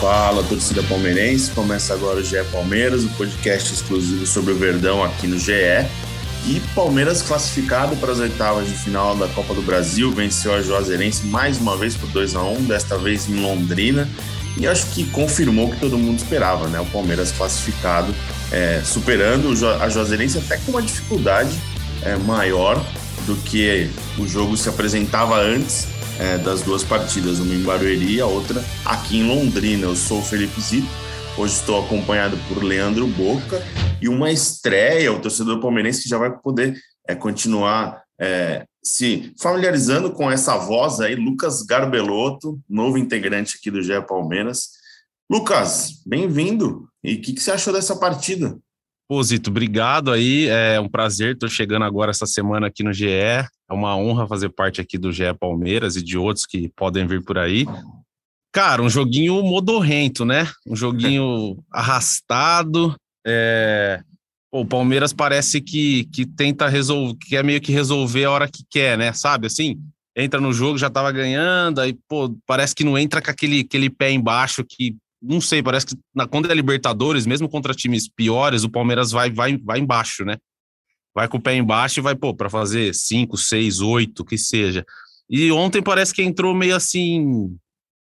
Fala, torcida palmeirense. Começa agora o GE Palmeiras, o podcast exclusivo sobre o Verdão aqui no GE. E Palmeiras classificado para as oitavas de final da Copa do Brasil, venceu a Juazeirense mais uma vez por 2 a 1 desta vez em Londrina. E acho que confirmou o que todo mundo esperava, né? O Palmeiras classificado, é, superando a Juazeirense até com uma dificuldade é, maior do que o jogo se apresentava antes é, das duas partidas, uma em Barueri e a outra aqui em Londrina. Eu sou o Felipe Zito, hoje estou acompanhado por Leandro Boca e uma estreia, o torcedor palmeirense que já vai poder é, continuar é, se familiarizando com essa voz aí, Lucas Garbelotto, novo integrante aqui do GE Palmeiras. Lucas, bem-vindo. E o que, que, você achou dessa partida? Pô, Zito, obrigado aí. É um prazer. Estou chegando agora essa semana aqui no GE. É uma honra fazer parte aqui do GE Palmeiras e de outros que podem vir por aí. Cara, um joguinho modorrento, né? Um joguinho arrastado. É... O Palmeiras parece que, que tenta resolver, que é meio que resolver a hora que quer, né? Sabe assim? Entra no jogo, já tava ganhando, aí, pô, parece que não entra com aquele, aquele pé embaixo que, não sei, parece que na, quando é Libertadores, mesmo contra times piores, o Palmeiras vai, vai, vai embaixo, né? Vai com o pé embaixo e vai, pô, para fazer cinco, seis, oito, que seja. E ontem parece que entrou meio assim,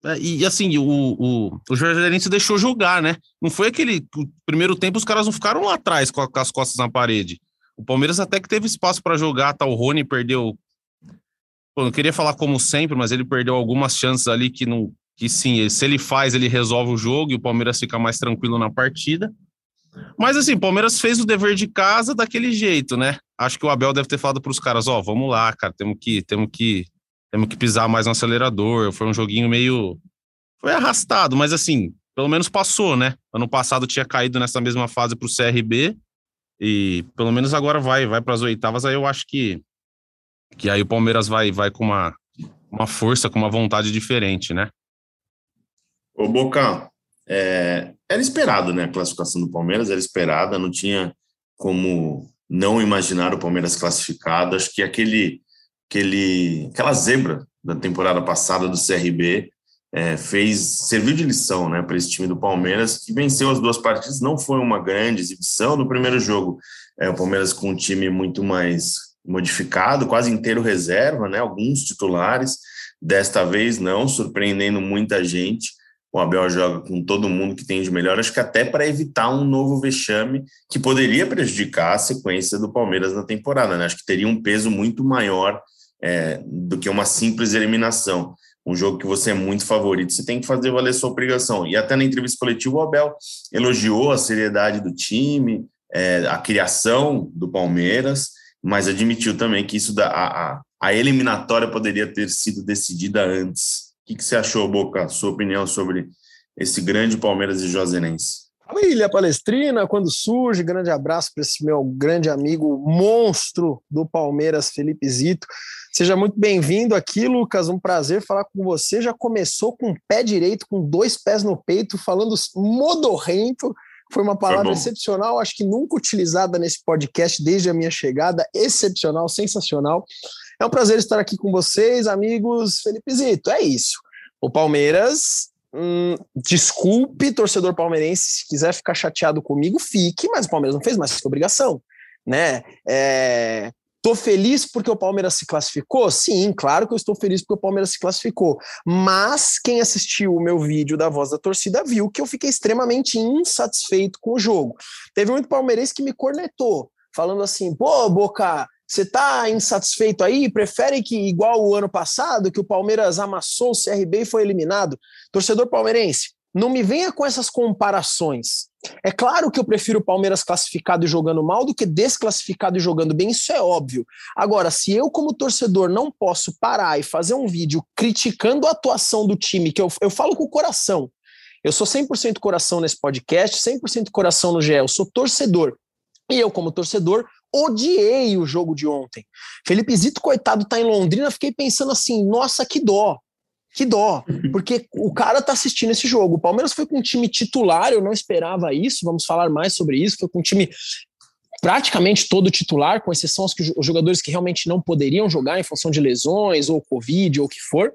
é, e assim, o, o, o Jorge deixou jogar, né? Não foi aquele. O primeiro tempo os caras não ficaram lá atrás com, com as costas na parede. O Palmeiras até que teve espaço para jogar, tá? O Rony perdeu. Pô, não queria falar como sempre, mas ele perdeu algumas chances ali que não. Que sim, se ele faz, ele resolve o jogo e o Palmeiras fica mais tranquilo na partida. Mas assim, Palmeiras fez o dever de casa daquele jeito, né? Acho que o Abel deve ter falado para os caras: ó, oh, vamos lá, cara, temos que, temos que temos que pisar mais no acelerador. Foi um joguinho meio. Foi arrastado, mas assim, pelo menos passou, né? Ano passado tinha caído nessa mesma fase para o CRB e pelo menos agora vai, vai para as oitavas. Aí eu acho que que aí o Palmeiras vai, vai com uma, uma força, com uma vontade diferente, né? Ô Boca, é, era esperado, né? A classificação do Palmeiras era esperada, não tinha como não imaginar o Palmeiras classificado. Acho que aquele aquele, aquela zebra da temporada passada do CRB é, fez serviu de lição né, para esse time do Palmeiras, que venceu as duas partidas. Não foi uma grande exibição no primeiro jogo. É, o Palmeiras com um time muito mais modificado, quase inteiro reserva, né, alguns titulares. Desta vez não, surpreendendo muita gente. O Abel joga com todo mundo que tem de melhor, acho que até para evitar um novo vexame que poderia prejudicar a sequência do Palmeiras na temporada. Né? Acho que teria um peso muito maior é, do que uma simples eliminação. Um jogo que você é muito favorito, você tem que fazer valer sua obrigação. E até na entrevista coletiva, o Abel elogiou a seriedade do time, é, a criação do Palmeiras, mas admitiu também que isso da, a, a eliminatória poderia ter sido decidida antes. O que, que você achou, Boca? Sua opinião sobre esse grande Palmeiras e Josenense? Fala Ilha Palestrina, quando surge, grande abraço para esse meu grande amigo monstro do Palmeiras, Felipe Zito. Seja muito bem-vindo aqui, Lucas. Um prazer falar com você. Já começou com o pé direito, com dois pés no peito, falando modorrento. Foi uma palavra excepcional, acho que nunca utilizada nesse podcast desde a minha chegada. Excepcional, sensacional. É um prazer estar aqui com vocês, amigos. Felipe Zito, é isso. O Palmeiras Hum, desculpe, torcedor palmeirense, se quiser ficar chateado comigo, fique, mas o Palmeiras não fez mais que obrigação, né? É, Estou feliz porque o Palmeiras se classificou? Sim, claro que eu estou feliz porque o Palmeiras se classificou. Mas quem assistiu o meu vídeo da voz da torcida viu que eu fiquei extremamente insatisfeito com o jogo. Teve muito palmeirense que me cornetou, falando assim: pô, Boca, você está insatisfeito aí? Prefere que, igual o ano passado, que o Palmeiras amassou o CRB e foi eliminado? Torcedor palmeirense, não me venha com essas comparações. É claro que eu prefiro o Palmeiras classificado e jogando mal do que desclassificado e jogando bem, isso é óbvio. Agora, se eu, como torcedor, não posso parar e fazer um vídeo criticando a atuação do time, que eu, eu falo com o coração, Eu sou 100% coração nesse podcast, 100% coração no GE. Eu sou torcedor. E eu, como torcedor, odiei o jogo de ontem. Felipe Zito, coitado, tá em Londrina. Fiquei pensando assim: nossa, que dó. Que dó, porque o cara tá assistindo esse jogo. O Palmeiras foi com um time titular, eu não esperava isso. Vamos falar mais sobre isso. Foi com um time praticamente todo titular, com exceção aos os jogadores que realmente não poderiam jogar em função de lesões ou Covid ou o que for.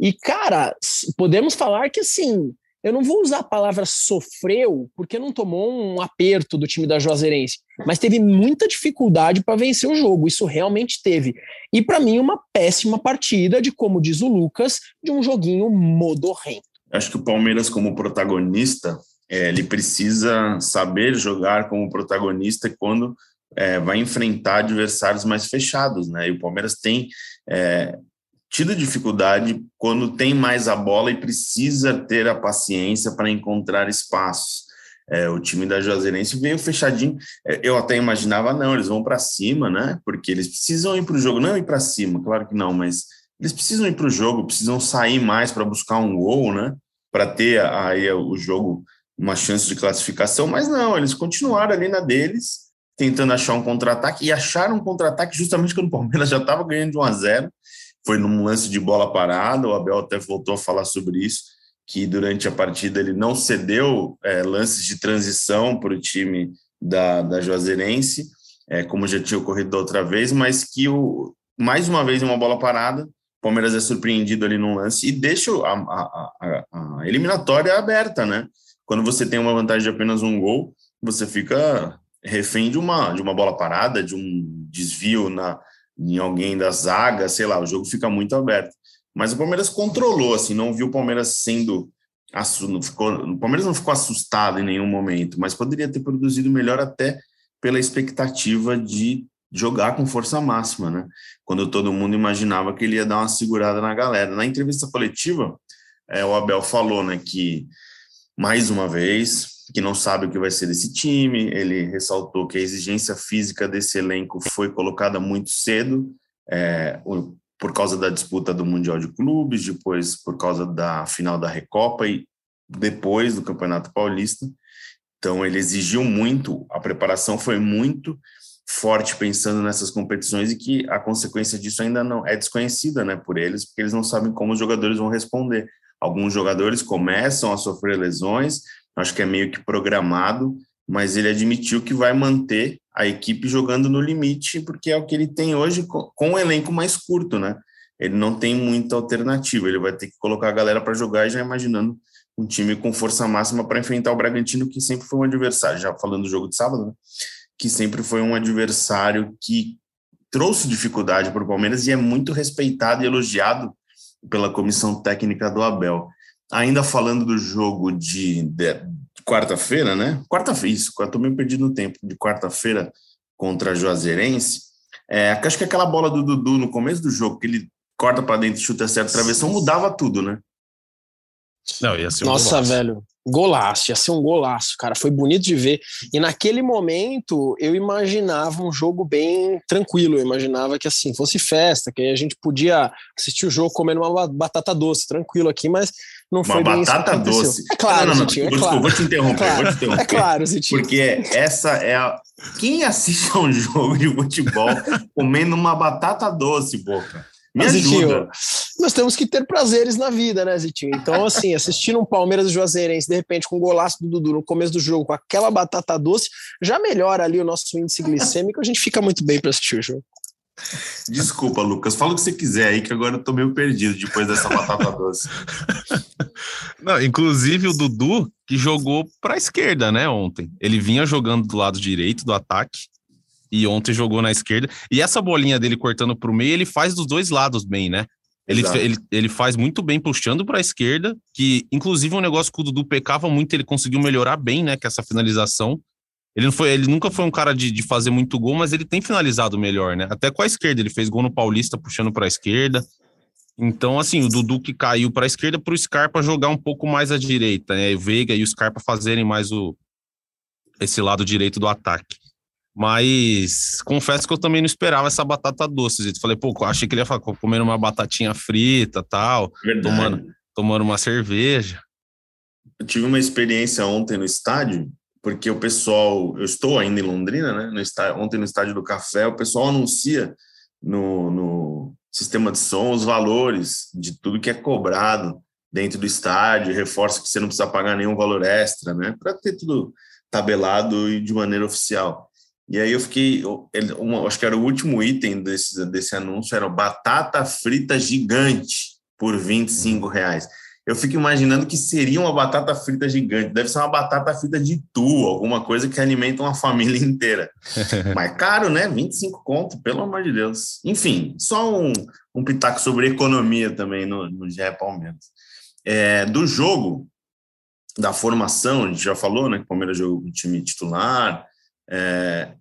E, cara, podemos falar que assim, eu não vou usar a palavra sofreu, porque não tomou um aperto do time da Juazeirense, mas teve muita dificuldade para vencer o jogo, isso realmente teve. E para mim, uma péssima partida de, como diz o Lucas, de um joguinho modorrento. Acho que o Palmeiras, como protagonista, é, ele precisa saber jogar como protagonista quando é, vai enfrentar adversários mais fechados, né? E o Palmeiras tem é, tido dificuldade quando tem mais a bola e precisa ter a paciência para encontrar espaços. É, o time da Juazeirense veio fechadinho. É, eu até imaginava, não, eles vão para cima, né? Porque eles precisam ir para o jogo, não ir para cima, claro que não, mas eles precisam ir para o jogo, precisam sair mais para buscar um gol, né? Para ter aí o jogo uma chance de classificação, mas não, eles continuaram ali na deles, tentando achar um contra-ataque e acharam um contra-ataque justamente quando o Palmeiras já estava ganhando de 1 a 0 foi num lance de bola parada, o Abel até voltou a falar sobre isso, que durante a partida ele não cedeu é, lances de transição para o time da, da Juazeirense, é, como já tinha ocorrido da outra vez, mas que o, mais uma vez uma bola parada, Palmeiras é surpreendido ali num lance e deixa a, a, a, a eliminatória aberta, né? Quando você tem uma vantagem de apenas um gol, você fica refém de uma, de uma bola parada, de um desvio na, em alguém da zaga, sei lá, o jogo fica muito aberto. Mas o Palmeiras controlou, assim, não viu o Palmeiras sendo. Não ficou, o Palmeiras não ficou assustado em nenhum momento, mas poderia ter produzido melhor até pela expectativa de jogar com força máxima, né? Quando todo mundo imaginava que ele ia dar uma segurada na galera. Na entrevista coletiva, é, o Abel falou, né, que mais uma vez que não sabe o que vai ser desse time. Ele ressaltou que a exigência física desse elenco foi colocada muito cedo, é, por causa da disputa do Mundial de Clubes, depois por causa da final da Recopa e depois do Campeonato Paulista. Então, ele exigiu muito, a preparação foi muito forte pensando nessas competições e que a consequência disso ainda não é desconhecida né, por eles, porque eles não sabem como os jogadores vão responder. Alguns jogadores começam a sofrer lesões, acho que é meio que programado, mas ele admitiu que vai manter a equipe jogando no limite, porque é o que ele tem hoje com um elenco mais curto, né? Ele não tem muita alternativa, ele vai ter que colocar a galera para jogar, já imaginando um time com força máxima para enfrentar o Bragantino, que sempre foi um adversário, já falando do jogo de sábado, né? que sempre foi um adversário que trouxe dificuldade para o Palmeiras e é muito respeitado e elogiado pela comissão técnica do Abel. Ainda falando do jogo de, de, de quarta-feira, né? Quarta-feira, isso, eu tô meio perdido no tempo, de quarta-feira contra a Juazeirense. É, acho que aquela bola do Dudu no começo do jogo, que ele corta para dentro e chuta certo travessão, mudava tudo, né? Não, ia ser um Nossa, golaço. velho. Golaço, ia ser um golaço, cara. Foi bonito de ver. E naquele momento eu imaginava um jogo bem tranquilo. Eu imaginava que assim fosse festa, que a gente podia assistir o jogo comendo uma batata doce, tranquilo aqui, mas não uma foi isso. Batata doce. É claro, não, não, não, Zitinho, é claro. Vou te interromper, é claro, vou te interromper. É claro, Zitinho. Porque essa é a. Quem assiste a um jogo de futebol comendo uma batata doce, boca? Me Zitinho, nós temos que ter prazeres na vida, né, Zitinho? Então, assim, assistindo um Palmeiras e Juazeirense, de repente, com um golaço do Dudu no começo do jogo, com aquela batata doce, já melhora ali o nosso índice glicêmico, a gente fica muito bem para assistir o jogo. Desculpa, Lucas. Fala o que você quiser aí, que agora eu tô meio perdido depois dessa batata doce. Não, inclusive o Dudu, que jogou para a esquerda, né, ontem. Ele vinha jogando do lado direito do ataque e ontem jogou na esquerda. E essa bolinha dele cortando para o meio, ele faz dos dois lados bem, né? Ele, ele, ele faz muito bem puxando para a esquerda, que inclusive um negócio que o Dudu pecava muito, ele conseguiu melhorar bem, né? Que essa finalização. Ele, não foi, ele nunca foi um cara de, de fazer muito gol, mas ele tem finalizado melhor, né? Até com a esquerda, ele fez gol no Paulista puxando para a esquerda. Então, assim, o Dudu que caiu para a esquerda para o Scarpa jogar um pouco mais à direita, né? O Veiga e o Scarpa fazerem mais o, esse lado direito do ataque. Mas confesso que eu também não esperava essa batata doce. Eu falei, pô, achei que ele ia falar, comendo uma batatinha frita tal, tomando, tomando uma cerveja. eu tive uma experiência ontem no estádio, porque o pessoal, eu estou ainda em Londrina, né? No estádio, ontem no estádio do Café, o pessoal anuncia no, no sistema de som os valores de tudo que é cobrado dentro do estádio, reforça que você não precisa pagar nenhum valor extra, né? Para ter tudo tabelado e de maneira oficial. E aí eu fiquei, uma, acho que era o último item desse, desse anúncio, era batata frita gigante por 25 reais. Eu fico imaginando que seria uma batata frita gigante. Deve ser uma batata frita de tu, alguma coisa que alimenta uma família inteira. Mas caro, né? 25 conto, pelo amor de Deus. Enfim, só um, um pitaco sobre economia também no, no GE Palmeiras. É, do jogo, da formação, a gente já falou, né? Que o Palmeiras jogou com time titular, é,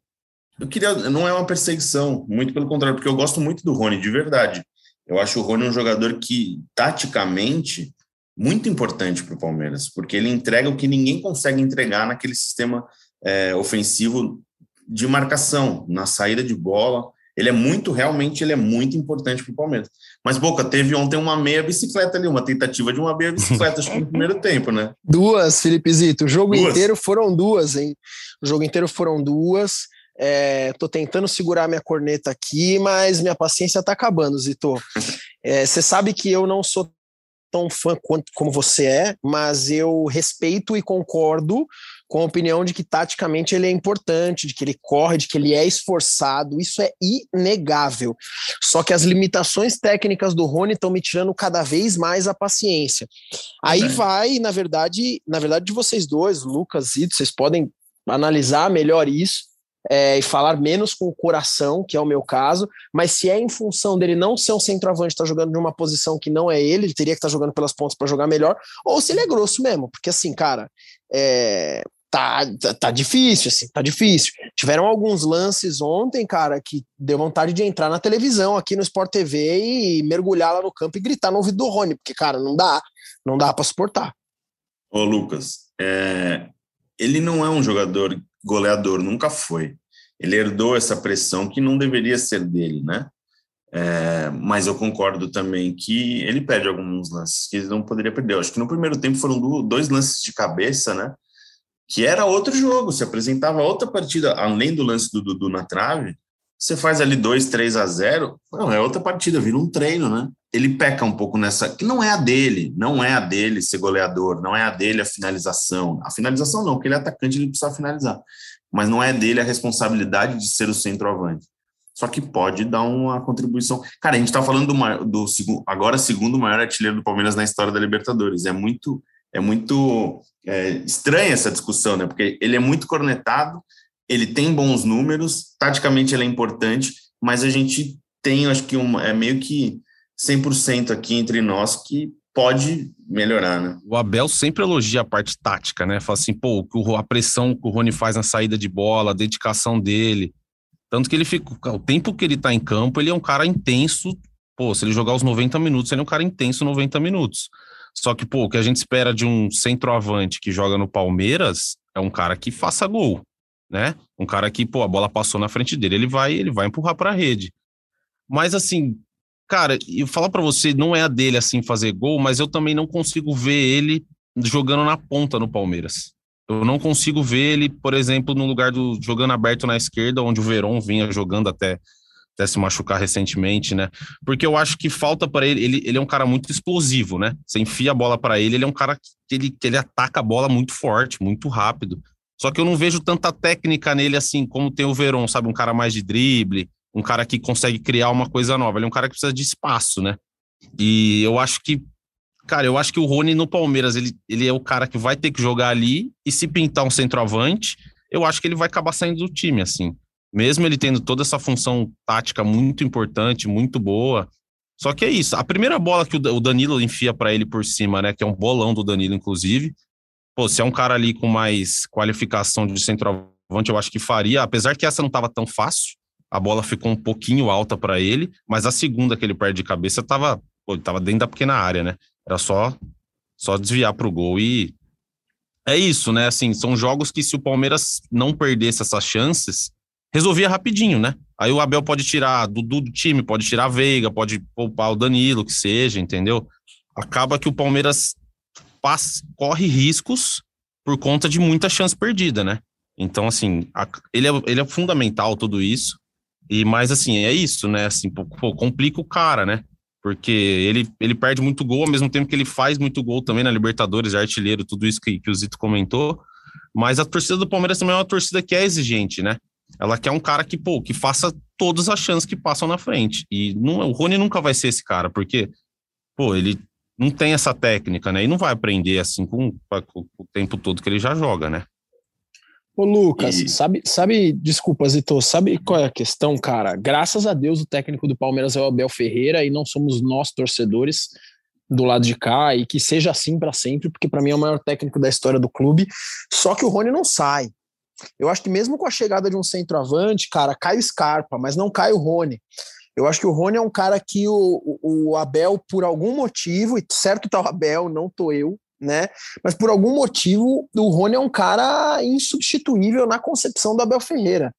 eu queria, não é uma perseguição, muito pelo contrário, porque eu gosto muito do Rony, de verdade. Eu acho o Rony um jogador que, taticamente, muito importante para o Palmeiras, porque ele entrega o que ninguém consegue entregar naquele sistema é, ofensivo de marcação, na saída de bola. Ele é muito, realmente, ele é muito importante para o Palmeiras. Mas, Boca, teve ontem uma meia bicicleta ali, uma tentativa de uma meia bicicleta, acho que no primeiro tempo, né? Duas, Felipe Zito. O jogo duas. inteiro foram duas, hein? O jogo inteiro foram duas. É, tô tentando segurar minha corneta aqui, mas minha paciência tá acabando, Zito. É, você sabe que eu não sou tão fã quanto, como você é, mas eu respeito e concordo com a opinião de que taticamente ele é importante, de que ele corre, de que ele é esforçado, isso é inegável. Só que as limitações técnicas do Rony estão me tirando cada vez mais a paciência. Aí é. vai, na verdade, na verdade de vocês dois, Lucas e vocês podem analisar melhor isso é, e falar menos com o coração, que é o meu caso, mas se é em função dele não ser um centroavante, estar tá jogando numa posição que não é ele, ele teria que estar tá jogando pelas pontas para jogar melhor, ou se ele é grosso mesmo, porque assim, cara, é, tá, tá, tá, difícil, assim, tá difícil. Tiveram alguns lances ontem, cara, que deu vontade de entrar na televisão aqui no Sport TV e mergulhar lá no campo e gritar no ouvido do Rony, porque, cara, não dá, não dá para suportar. Ô, Lucas, é, ele não é um jogador goleador, nunca foi. Ele herdou essa pressão que não deveria ser dele, né? É, mas eu concordo também que ele perde alguns lances que ele não poderia perder. Eu acho que no primeiro tempo foram dois lances de cabeça, né? Que era outro jogo, se apresentava outra partida, além do lance do Dudu na trave, você faz ali 2, 3 a 0, não, é outra partida, vira um treino, né? Ele peca um pouco nessa, que não é a dele, não é a dele ser goleador, não é a dele a finalização. A finalização não, porque ele é atacante, ele precisa finalizar. Mas não é dele a responsabilidade de ser o centroavante. Só que pode dar uma contribuição. Cara, a gente está falando do, do agora segundo maior artilheiro do Palmeiras na história da Libertadores. É muito, é muito é, estranha essa discussão, né? Porque ele é muito cornetado, ele tem bons números, taticamente ele é importante, mas a gente tem, acho que uma, é meio que 100% aqui entre nós que pode melhorar, né? O Abel sempre elogia a parte tática, né? Fala assim, pô, a pressão que o Rony faz na saída de bola, a dedicação dele. Tanto que ele fica, o tempo que ele tá em campo, ele é um cara intenso. Pô, se ele jogar os 90 minutos, ele é um cara intenso 90 minutos. Só que, pô, o que a gente espera de um centroavante que joga no Palmeiras é um cara que faça gol né? Um cara que, pô, a bola passou na frente dele, ele vai, ele vai empurrar para a rede. Mas assim, cara, eu falar para você, não é a dele assim fazer gol, mas eu também não consigo ver ele jogando na ponta no Palmeiras. Eu não consigo ver ele, por exemplo, no lugar do jogando aberto na esquerda, onde o Verón vinha jogando até até se machucar recentemente, né? Porque eu acho que falta para ele, ele, ele é um cara muito explosivo, né? Você enfia a bola para ele, ele é um cara que ele, que ele ataca a bola muito forte, muito rápido. Só que eu não vejo tanta técnica nele assim, como tem o Verón, sabe? Um cara mais de drible, um cara que consegue criar uma coisa nova. Ele é um cara que precisa de espaço, né? E eu acho que, cara, eu acho que o Rony no Palmeiras, ele, ele é o cara que vai ter que jogar ali e se pintar um centroavante, eu acho que ele vai acabar saindo do time, assim. Mesmo ele tendo toda essa função tática muito importante, muito boa. Só que é isso. A primeira bola que o Danilo enfia para ele por cima, né? Que é um bolão do Danilo, inclusive pô, se é um cara ali com mais qualificação de centroavante, eu acho que faria, apesar que essa não estava tão fácil, a bola ficou um pouquinho alta para ele, mas a segunda que ele perde de cabeça estava tava dentro da pequena área, né? Era só só desviar para o gol e é isso, né? Assim, são jogos que se o Palmeiras não perdesse essas chances, resolvia rapidinho, né? Aí o Abel pode tirar do, do time, pode tirar a Veiga, pode poupar o Danilo, que seja, entendeu? Acaba que o Palmeiras passa, corre riscos por conta de muita chance perdida, né? Então, assim, a, ele, é, ele é fundamental tudo isso. E mais assim, é isso, né? Assim, pô, complica o cara, né? Porque ele, ele perde muito gol, ao mesmo tempo que ele faz muito gol também na Libertadores, é artilheiro, tudo isso que, que o Zito comentou. Mas a torcida do Palmeiras também é uma torcida que é exigente, né? Ela quer um cara que, pô, que faça todas as chances que passam na frente. E não, o Rony nunca vai ser esse cara, porque, pô, ele não tem essa técnica, né? E não vai aprender assim com, com o tempo todo que ele já joga, né? Ô, Lucas, e... sabe, sabe, desculpa, Zito, sabe qual é a questão, cara? Graças a Deus o técnico do Palmeiras é o Abel Ferreira e não somos nós torcedores do lado de cá e que seja assim para sempre, porque para mim é o maior técnico da história do clube. Só que o Rony não sai. Eu acho que mesmo com a chegada de um centroavante, cara, cai o Scarpa, mas não cai o Rony. Eu acho que o Rony é um cara que o, o, Abel, por algum motivo, e certo tá o Abel, não tô eu, né? Mas por algum motivo, o Rony é um cara insubstituível na concepção do Abel Ferreira.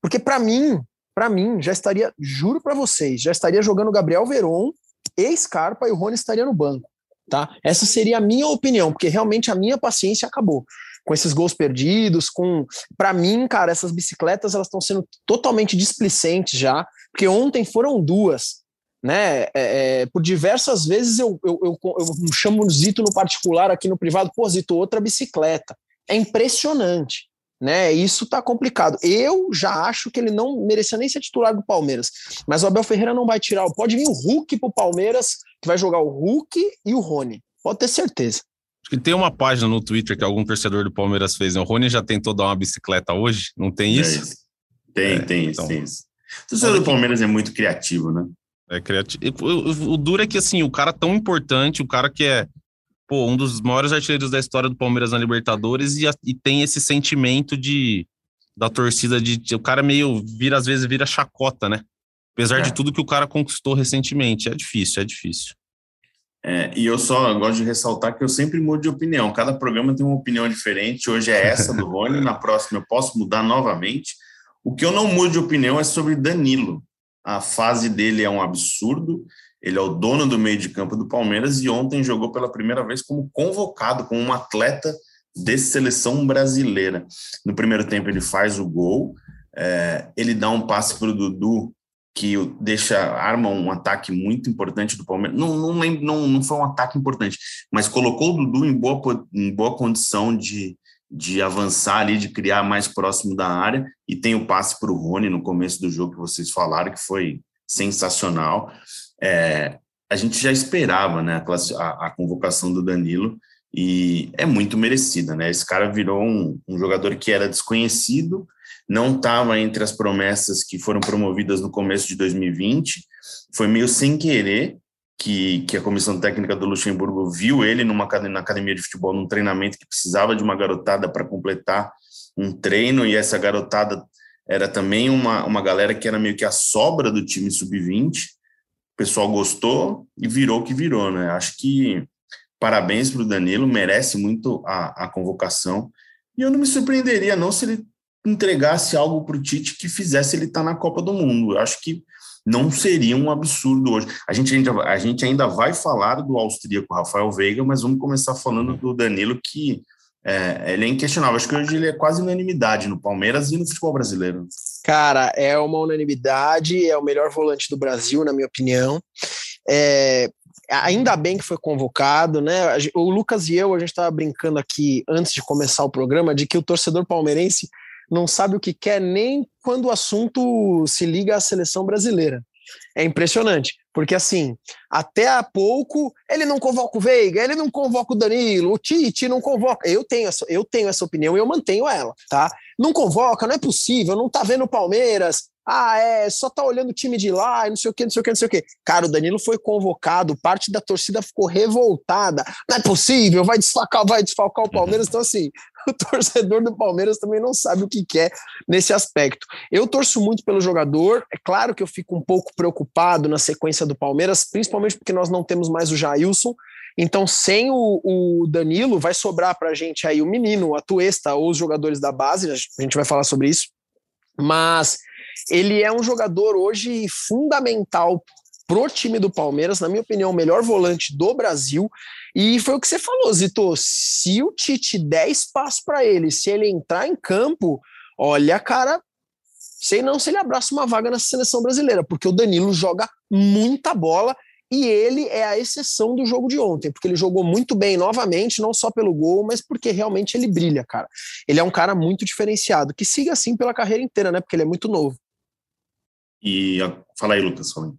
Porque para mim, para mim, já estaria, juro para vocês, já estaria jogando Gabriel Veron e Scarpa e o Rony estaria no banco, tá? Essa seria a minha opinião, porque realmente a minha paciência acabou com esses gols perdidos, com para mim, cara, essas bicicletas elas estão sendo totalmente displicentes já, porque ontem foram duas, né? É, é, por diversas vezes eu, eu, eu, eu chamo o Zito no particular aqui no privado, pô, Zito, outra bicicleta. É impressionante, né? Isso tá complicado. Eu já acho que ele não merecia nem ser titular do Palmeiras, mas o Abel Ferreira não vai tirar. Pode vir o Hulk pro Palmeiras, que vai jogar o Hulk e o Rony. Pode ter certeza. Acho que tem uma página no Twitter que algum torcedor do Palmeiras fez. Né? O Rony já tentou dar uma bicicleta hoje, não tem é isso? É Tem, é, tem, então... tem isso. O torcedor do Palmeiras é muito criativo, né? É criativo. O, duro é que, assim, o cara tão importante, o cara que é pô, um dos maiores artilheiros da história do Palmeiras na Libertadores e, e tem esse sentimento de da torcida de, de, o cara meio vira às vezes vira chacota, né? Apesar é. de tudo que o cara conquistou recentemente, é difícil, é difícil. É, e eu só gosto de ressaltar que eu sempre mudo de opinião. Cada programa tem uma opinião diferente. Hoje é essa do Rony, na próxima eu posso mudar novamente. O que eu não mudo de opinião é sobre Danilo. A fase dele é um absurdo. Ele é o dono do meio de campo do Palmeiras e ontem jogou pela primeira vez como convocado, como um atleta de seleção brasileira. No primeiro tempo ele faz o gol, é, ele dá um passe para o Dudu que deixa arma um ataque muito importante do Palmeiras. Não, não, não, não foi um ataque importante, mas colocou o Dudu em boa, em boa condição de, de avançar ali, de criar mais próximo da área. E tem o passe para o Rony no começo do jogo que vocês falaram, que foi sensacional. É, a gente já esperava né, a, a, convocação do Danilo e é muito merecida. Né? Esse cara virou um, um jogador que era desconhecido não estava entre as promessas que foram promovidas no começo de 2020. Foi meio sem querer que, que a comissão técnica do Luxemburgo viu ele numa na academia de futebol, num treinamento que precisava de uma garotada para completar um treino, e essa garotada era também uma, uma galera que era meio que a sobra do time sub-20. O pessoal gostou e virou o que virou, né? Acho que parabéns para o Danilo, merece muito a, a convocação. E eu não me surpreenderia, não, se ele entregasse algo para o Tite que fizesse ele estar tá na Copa do Mundo. Eu acho que não seria um absurdo hoje. A gente ainda, a gente ainda vai falar do austríaco Rafael Veiga, mas vamos começar falando do Danilo, que é, ele é inquestionável. Acho que hoje ele é quase unanimidade no Palmeiras e no futebol brasileiro. Cara, é uma unanimidade, é o melhor volante do Brasil, na minha opinião. É, ainda bem que foi convocado, né? O Lucas e eu, a gente estava brincando aqui antes de começar o programa de que o torcedor palmeirense não sabe o que quer nem quando o assunto se liga à seleção brasileira. É impressionante, porque assim, até há pouco ele não convoca o Veiga, ele não convoca o Danilo, o Tite não convoca. Eu tenho essa, eu tenho essa opinião e eu mantenho ela, tá? Não convoca, não é possível, não tá vendo o Palmeiras, ah, é, só tá olhando o time de lá, e não sei o que, não sei o que, não sei o que. Cara, o Danilo foi convocado, parte da torcida ficou revoltada. Não é possível, vai desfalcar, vai desfalcar o Palmeiras. Então, assim, o torcedor do Palmeiras também não sabe o que quer nesse aspecto. Eu torço muito pelo jogador, é claro que eu fico um pouco preocupado na sequência do Palmeiras, principalmente porque nós não temos mais o Jailson. Então, sem o, o Danilo, vai sobrar para a gente aí o menino, a Tuesta ou os jogadores da base, a gente vai falar sobre isso. Mas ele é um jogador hoje fundamental pro time do Palmeiras, na minha opinião, o melhor volante do Brasil. E foi o que você falou, Zito. Se o Tite der espaço para ele, se ele entrar em campo, olha, cara, sei não se ele abraça uma vaga na seleção brasileira, porque o Danilo joga muita bola e ele é a exceção do jogo de ontem, porque ele jogou muito bem novamente, não só pelo gol, mas porque realmente ele brilha, cara. Ele é um cara muito diferenciado, que siga assim pela carreira inteira, né? Porque ele é muito novo. E fala aí, Lucas, fala aí.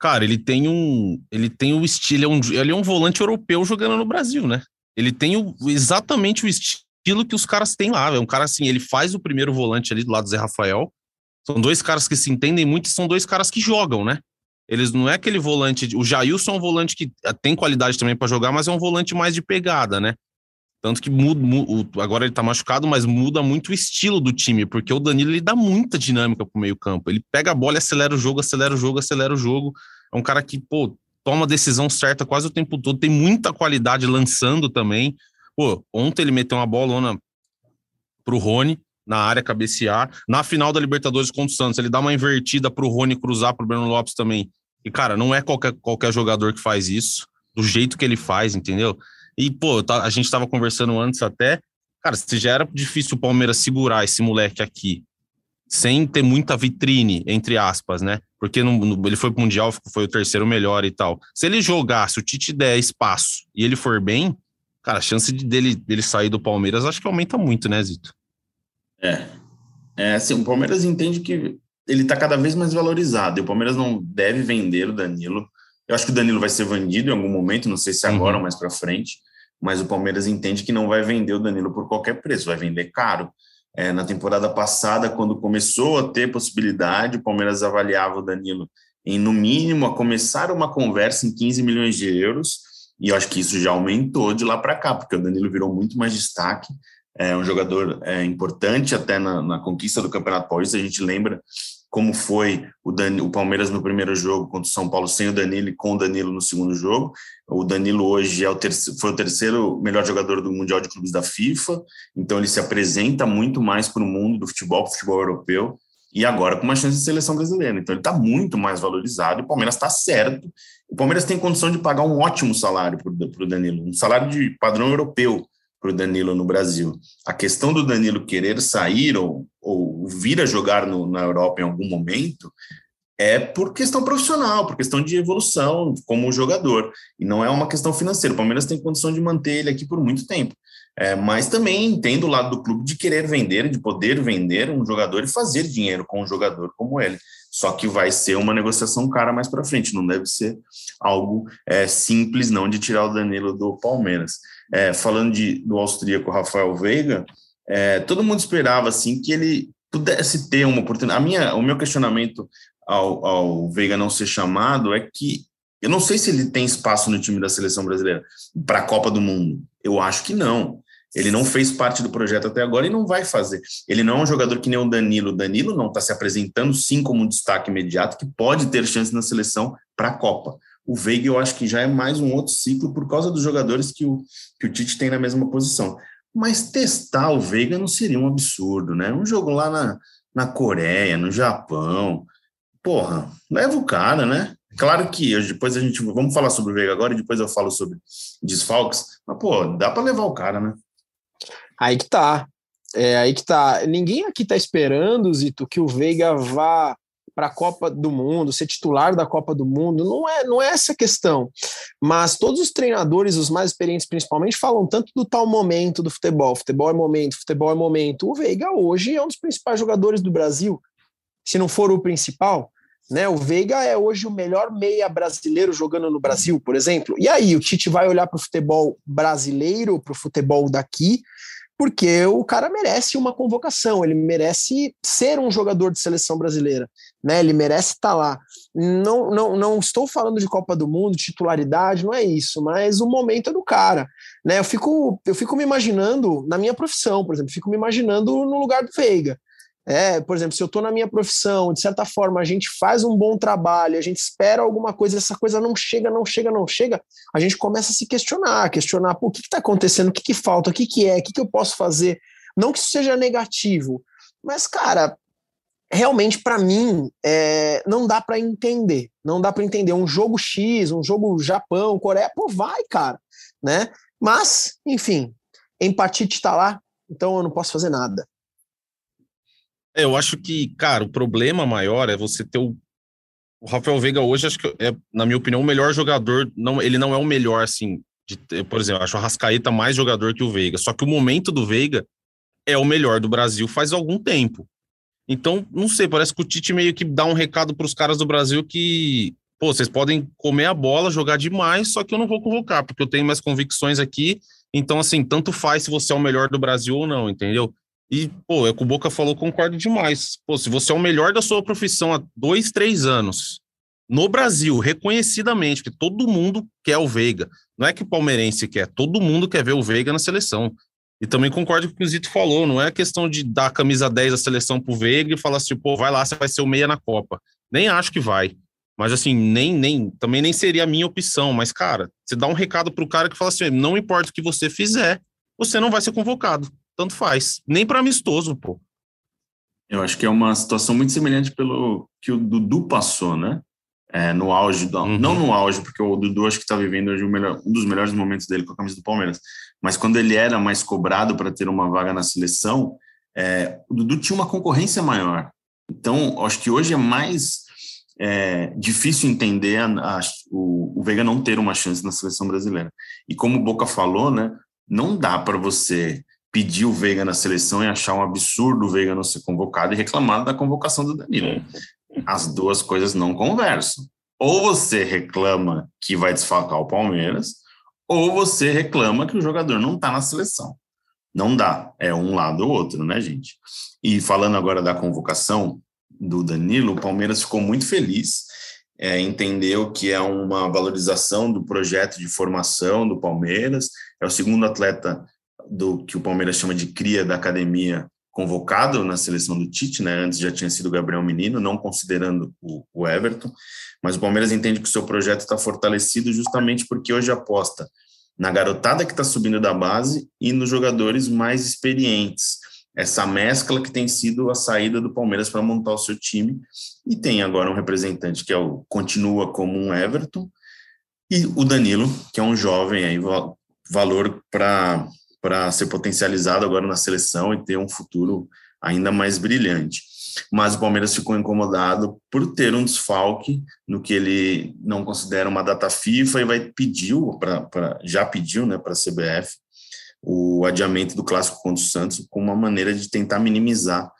Cara, ele tem um, ele tem o estilo, ele é, um, ele é um volante europeu jogando no Brasil, né? Ele tem o, exatamente o estilo que os caras têm lá. É um cara assim, ele faz o primeiro volante ali do lado do Zé Rafael. São dois caras que se entendem muito e são dois caras que jogam, né? Eles não é aquele volante. O Jailson é um volante que eh, tem qualidade também para jogar, mas é um volante mais de pegada, né? Tanto que muda, muda, agora ele tá machucado, mas muda muito o estilo do time, porque o Danilo ele dá muita dinâmica pro meio-campo. Ele pega a bola acelera o jogo, acelera o jogo, acelera o jogo. É um cara que, pô, toma a decisão certa quase o tempo todo, tem muita qualidade lançando também. Pô, ontem ele meteu uma bolona pro Rony na área cabecear. Na final da Libertadores contra o Santos, ele dá uma invertida pro Rony cruzar pro Breno Lopes também. E, cara, não é qualquer, qualquer jogador que faz isso, do jeito que ele faz, entendeu? E, pô, tá, a gente tava conversando antes até. Cara, se já era difícil o Palmeiras segurar esse moleque aqui, sem ter muita vitrine, entre aspas, né? Porque no, no, ele foi pro Mundial, foi o terceiro melhor e tal. Se ele jogar, se o Tite der espaço e ele for bem, cara, a chance de dele, dele sair do Palmeiras acho que aumenta muito, né, Zito? É. É assim, o Palmeiras entende que ele está cada vez mais valorizado. E o Palmeiras não deve vender o Danilo. Eu acho que o Danilo vai ser vendido em algum momento, não sei se agora uhum. ou mais para frente, mas o Palmeiras entende que não vai vender o Danilo por qualquer preço, vai vender caro. É, na temporada passada, quando começou a ter possibilidade, o Palmeiras avaliava o Danilo em, no mínimo, a começar uma conversa em 15 milhões de euros, e eu acho que isso já aumentou de lá para cá, porque o Danilo virou muito mais destaque, é um jogador é, importante até na, na, conquista do Campeonato Paulista. A gente lembra como foi o, o Palmeiras no primeiro jogo contra o São Paulo sem o Danilo e com o Danilo no segundo jogo. O Danilo hoje é o terceiro, foi o terceiro melhor jogador do Mundial de Clubes da FIFA, então ele se apresenta muito mais para o mundo do futebol, para o futebol europeu, e agora com uma chance de seleção brasileira. Então ele está muito mais valorizado o Palmeiras está certo. O Palmeiras tem condição de pagar um ótimo salário para o Danilo, um salário de padrão europeu para o Danilo no Brasil. A questão do Danilo querer sair ou, ou vir a jogar no, na Europa em algum momento é por questão profissional, por questão de evolução como jogador, e não é uma questão financeira. O Palmeiras tem condição de manter ele aqui por muito tempo. É, mas também entendo o lado do clube de querer vender, de poder vender um jogador e fazer dinheiro com um jogador como ele. Só que vai ser uma negociação cara mais para frente, não deve ser algo é, simples não de tirar o Danilo do Palmeiras. É, falando de, do austríaco Rafael Veiga, é, todo mundo esperava assim que ele pudesse ter uma oportunidade. A minha, o meu questionamento ao, ao Veiga não ser chamado é que eu não sei se ele tem espaço no time da seleção brasileira para a Copa do Mundo. Eu acho que não. Ele não fez parte do projeto até agora e não vai fazer. Ele não é um jogador que nem o Danilo. O Danilo não está se apresentando sim como um destaque imediato que pode ter chance na seleção para a Copa. O Veiga eu acho que já é mais um outro ciclo por causa dos jogadores que o, que o Tite tem na mesma posição. Mas testar o Veiga não seria um absurdo, né? Um jogo lá na, na Coreia, no Japão. Porra, leva o cara, né? Claro que depois a gente vamos falar sobre o Veiga agora e depois eu falo sobre desfalques, mas pô, dá para levar o cara, né? Aí que tá. É aí que tá. Ninguém aqui tá esperando, Zito, que o Veiga vá para a Copa do Mundo, ser titular da Copa do Mundo, não é, não é essa questão. Mas todos os treinadores, os mais experientes principalmente, falam tanto do tal momento do futebol. Futebol é momento, futebol é momento. O Veiga hoje é um dos principais jogadores do Brasil, se não for o principal. Né, o Veiga é hoje o melhor meia brasileiro jogando no Brasil, por exemplo. E aí, o Tite vai olhar para o futebol brasileiro, para o futebol daqui, porque o cara merece uma convocação, ele merece ser um jogador de seleção brasileira, né? Ele merece estar tá lá. Não, não, não estou falando de Copa do Mundo, titularidade, não é isso, mas o momento é do cara, né? Eu fico, eu fico me imaginando na minha profissão, por exemplo, fico me imaginando no lugar do Veiga. É, por exemplo, se eu estou na minha profissão, de certa forma, a gente faz um bom trabalho, a gente espera alguma coisa, essa coisa não chega, não chega, não chega, a gente começa a se questionar, questionar, o que está acontecendo, o que, que falta, o que, que é, o que, que eu posso fazer. Não que isso seja negativo, mas, cara, realmente, para mim, é, não dá para entender. Não dá para entender. Um jogo X, um jogo Japão, Coreia, pô, vai, cara, né? Mas, enfim, empatite está lá, então eu não posso fazer nada. É, eu acho que, cara, o problema maior é você ter o. O Rafael Veiga hoje, acho que é, na minha opinião, o melhor jogador. Não, ele não é o melhor, assim. De, por exemplo, acho o Rascaeta mais jogador que o Veiga. Só que o momento do Veiga é o melhor do Brasil faz algum tempo. Então, não sei, parece que o Tite meio que dá um recado para os caras do Brasil que, pô, vocês podem comer a bola, jogar demais, só que eu não vou convocar, porque eu tenho mais convicções aqui. Então, assim, tanto faz se você é o melhor do Brasil ou não, entendeu? E, pô, é o que o Boca falou, concordo demais. Pô, se você é o melhor da sua profissão há dois, três anos, no Brasil, reconhecidamente, que todo mundo quer o Veiga. Não é que o palmeirense quer, todo mundo quer ver o Veiga na seleção. E também concordo com o que o Zito falou, não é questão de dar a camisa 10 da seleção pro Veiga e falar assim, pô, vai lá, você vai ser o meia na Copa. Nem acho que vai. Mas assim, nem, nem, também nem seria a minha opção. Mas, cara, você dá um recado pro cara que fala assim: não importa o que você fizer, você não vai ser convocado tanto faz. Nem para amistoso, pô. Eu acho que é uma situação muito semelhante pelo que o Dudu passou, né? É, no auge, do, uhum. não no auge, porque o Dudu acho que está vivendo hoje melhor, um dos melhores momentos dele com a camisa do Palmeiras, mas quando ele era mais cobrado para ter uma vaga na seleção, é, o Dudu tinha uma concorrência maior. Então, acho que hoje é mais é, difícil entender a, a, o, o Veiga não ter uma chance na seleção brasileira. E como o Boca falou, né, não dá para você pedir o Veiga na seleção e achar um absurdo o Veiga não ser convocado e reclamar da convocação do Danilo. As duas coisas não conversam. Ou você reclama que vai desfalcar o Palmeiras, ou você reclama que o jogador não está na seleção. Não dá, é um lado ou outro, né, gente? E falando agora da convocação do Danilo, o Palmeiras ficou muito feliz, é, entendeu que é uma valorização do projeto de formação do Palmeiras, é o segundo atleta do que o Palmeiras chama de cria da academia convocado na seleção do Tite, né? Antes já tinha sido Gabriel Menino, não considerando o, o Everton, mas o Palmeiras entende que o seu projeto está fortalecido justamente porque hoje aposta na garotada que está subindo da base e nos jogadores mais experientes. Essa mescla que tem sido a saída do Palmeiras para montar o seu time e tem agora um representante que é o continua como um Everton e o Danilo, que é um jovem aí valor para para ser potencializado agora na seleção e ter um futuro ainda mais brilhante. Mas o Palmeiras ficou incomodado por ter um desfalque no que ele não considera uma data FIFA e vai pediu para já pediu, né, para a CBF o adiamento do clássico contra o Santos como uma maneira de tentar minimizar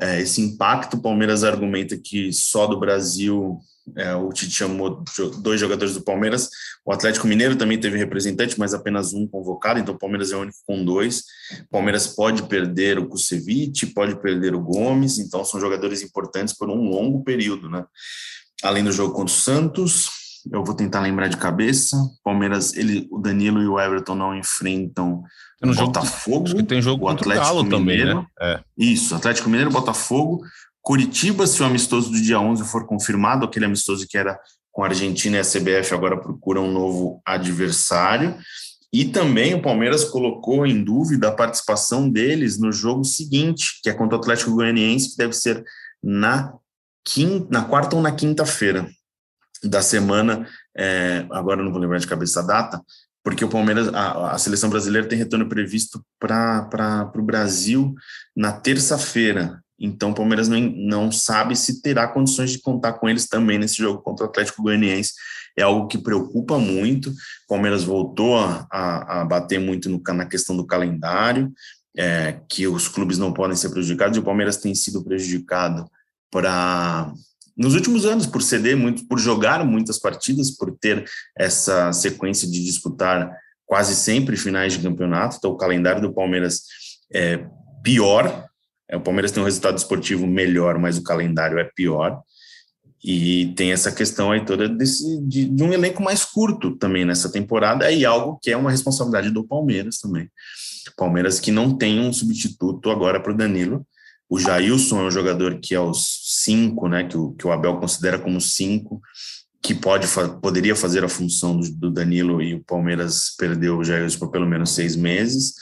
é, esse impacto. O Palmeiras argumenta que só do Brasil é, o Tite chamou dois jogadores do Palmeiras. O Atlético Mineiro também teve representante, mas apenas um convocado, então o Palmeiras é o único com dois. O Palmeiras pode perder o Kusevich, pode perder o Gomes, então são jogadores importantes por um longo período, né? Além do jogo contra o Santos, eu vou tentar lembrar de cabeça. Palmeiras, ele, o Danilo e o Everton não enfrentam o Botafogo. Acho que tem jogo o Atlético Galo Mineiro, também, né? É. Isso, Atlético Mineiro, Botafogo, Curitiba, se o amistoso do dia 11 for confirmado, aquele amistoso que era com a Argentina e a CBF agora procura um novo adversário. E também o Palmeiras colocou em dúvida a participação deles no jogo seguinte, que é contra o Atlético Goianiense, que deve ser na, quinta, na quarta ou na quinta-feira da semana. É, agora não vou lembrar de cabeça a data, porque o Palmeiras, a, a seleção brasileira tem retorno previsto para o Brasil na terça-feira. Então, o Palmeiras não, não sabe se terá condições de contar com eles também nesse jogo contra o Atlético Goianiense. É algo que preocupa muito. O Palmeiras voltou a, a, a bater muito no, na questão do calendário, é, que os clubes não podem ser prejudicados, e o Palmeiras tem sido prejudicado para nos últimos anos por ceder muito, por jogar muitas partidas, por ter essa sequência de disputar quase sempre finais de campeonato. Então, o calendário do Palmeiras é pior é, o Palmeiras tem um resultado esportivo melhor, mas o calendário é pior. E tem essa questão aí toda desse, de, de, um elenco mais curto também nessa temporada, e algo que é uma responsabilidade do Palmeiras também. Palmeiras que não tem um substituto agora para o Danilo. O Jailson é um jogador que é os cinco, né, que o, que o Abel considera como cinco, que pode poderia fazer a função do, do Danilo e o Palmeiras perdeu o Jailson por pelo menos seis meses.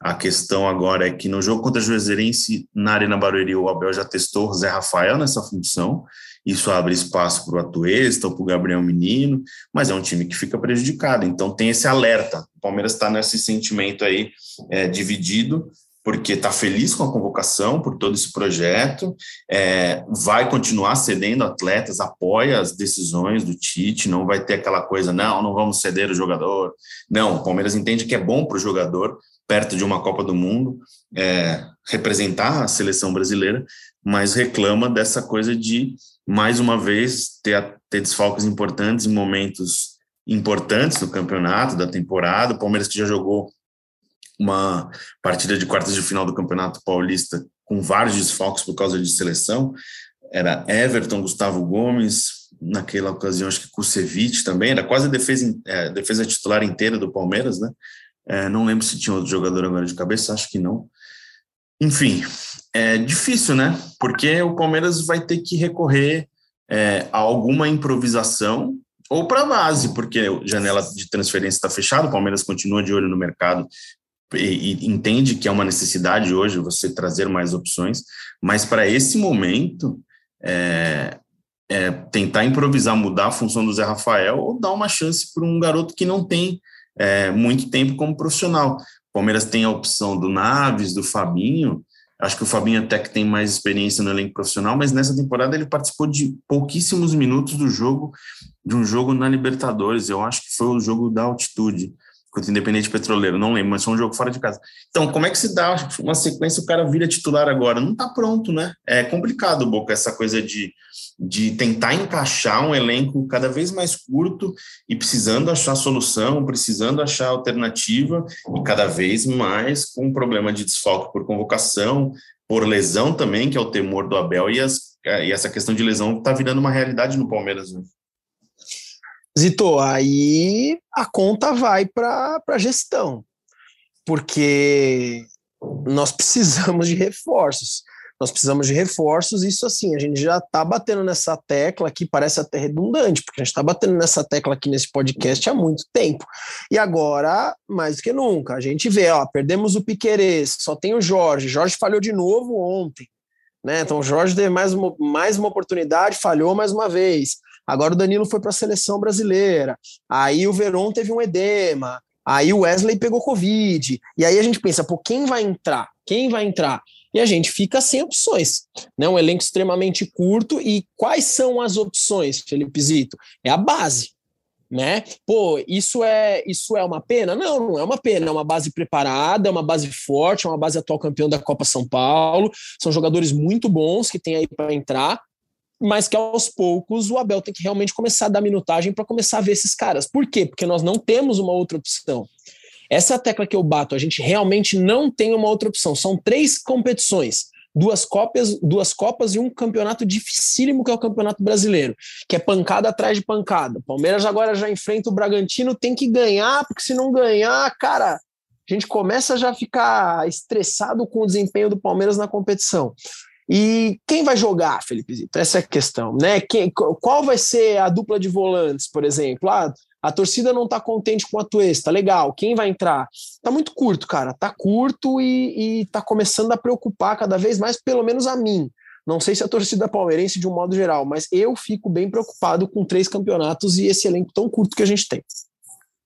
A questão agora é que no jogo contra o Juazeirense, na Arena Barueri, o Abel já testou o Zé Rafael nessa função. Isso abre espaço para o Atuesta ou para o Gabriel Menino, mas é um time que fica prejudicado. Então tem esse alerta. O Palmeiras está nesse sentimento aí é, dividido, porque está feliz com a convocação, por todo esse projeto, é, vai continuar cedendo atletas, apoia as decisões do Tite, não vai ter aquela coisa, não, não vamos ceder o jogador. Não, o Palmeiras entende que é bom para o jogador, perto de uma Copa do Mundo, é, representar a seleção brasileira, mas reclama dessa coisa de, mais uma vez, ter, ter desfalques importantes em momentos importantes do campeonato, da temporada. O Palmeiras que já jogou uma partida de quartas de final do Campeonato Paulista com vários desfalques por causa de seleção. Era Everton, Gustavo Gomes, naquela ocasião acho que Kusevich também, era quase a defesa, é, defesa titular inteira do Palmeiras, né? É, não lembro se tinha outro jogador agora de cabeça, acho que não. Enfim, é difícil, né? Porque o Palmeiras vai ter que recorrer é, a alguma improvisação ou para a base, porque a janela de transferência está fechada, o Palmeiras continua de olho no mercado e, entende que é uma necessidade hoje você trazer mais opções, mas para esse momento, é, é, tentar improvisar, mudar a função do Zé Rafael ou dar uma chance para um garoto que não tem é, muito tempo como profissional. O Palmeiras tem a opção do Naves, do Fabinho. Acho que o Fabinho até que tem mais experiência no elenco profissional, mas nessa temporada ele participou de pouquíssimos minutos do jogo, de um jogo na Libertadores. Eu acho que foi o jogo da altitude contra o Independente Petroleiro, não lembro, mas foi um jogo fora de casa. Então, como é que se dá uma sequência o cara vira titular agora? Não está pronto, né? É complicado, Boca, essa coisa de, de tentar encaixar um elenco cada vez mais curto e precisando achar solução, precisando achar alternativa e cada vez mais com um problema de desfalque por convocação, por lesão também, que é o temor do Abel, e, as, e essa questão de lesão está virando uma realidade no Palmeiras. Né? Zito, aí a conta vai para a gestão, porque nós precisamos de reforços. Nós precisamos de reforços, isso assim, a gente já está batendo nessa tecla aqui, parece até redundante, porque a gente está batendo nessa tecla aqui nesse podcast há muito tempo. E agora, mais do que nunca, a gente vê, ó, perdemos o Piquerez, só tem o Jorge, Jorge falhou de novo ontem, né? Então o Jorge teve mais uma, mais uma oportunidade, falhou mais uma vez. Agora o Danilo foi para a seleção brasileira. Aí o Veron teve um edema. Aí o Wesley pegou Covid. E aí a gente pensa, pô, quem vai entrar? Quem vai entrar? E a gente fica sem opções. Né? Um elenco extremamente curto. E quais são as opções, Felipe Zito? É a base. Né? Pô, isso é isso é uma pena? Não, não é uma pena, é uma base preparada, é uma base forte, é uma base atual campeão da Copa São Paulo. São jogadores muito bons que tem aí para entrar mas que aos poucos o Abel tem que realmente começar a dar minutagem para começar a ver esses caras. Por quê? Porque nós não temos uma outra opção. Essa é a tecla que eu bato, a gente realmente não tem uma outra opção. São três competições, duas copas, duas copas e um campeonato dificílimo que é o Campeonato Brasileiro, que é pancada atrás de pancada. Palmeiras agora já enfrenta o Bragantino, tem que ganhar, porque se não ganhar, cara, a gente começa já a ficar estressado com o desempenho do Palmeiras na competição. E quem vai jogar, Felipe Zito? Essa é a questão, né? Quem, qual vai ser a dupla de volantes, por exemplo? Ah, a torcida não está contente com a Tuesta, legal. Quem vai entrar? Tá muito curto, cara. Tá curto e, e tá começando a preocupar cada vez mais, pelo menos a mim. Não sei se a torcida palmeirense de um modo geral, mas eu fico bem preocupado com três campeonatos e esse elenco tão curto que a gente tem.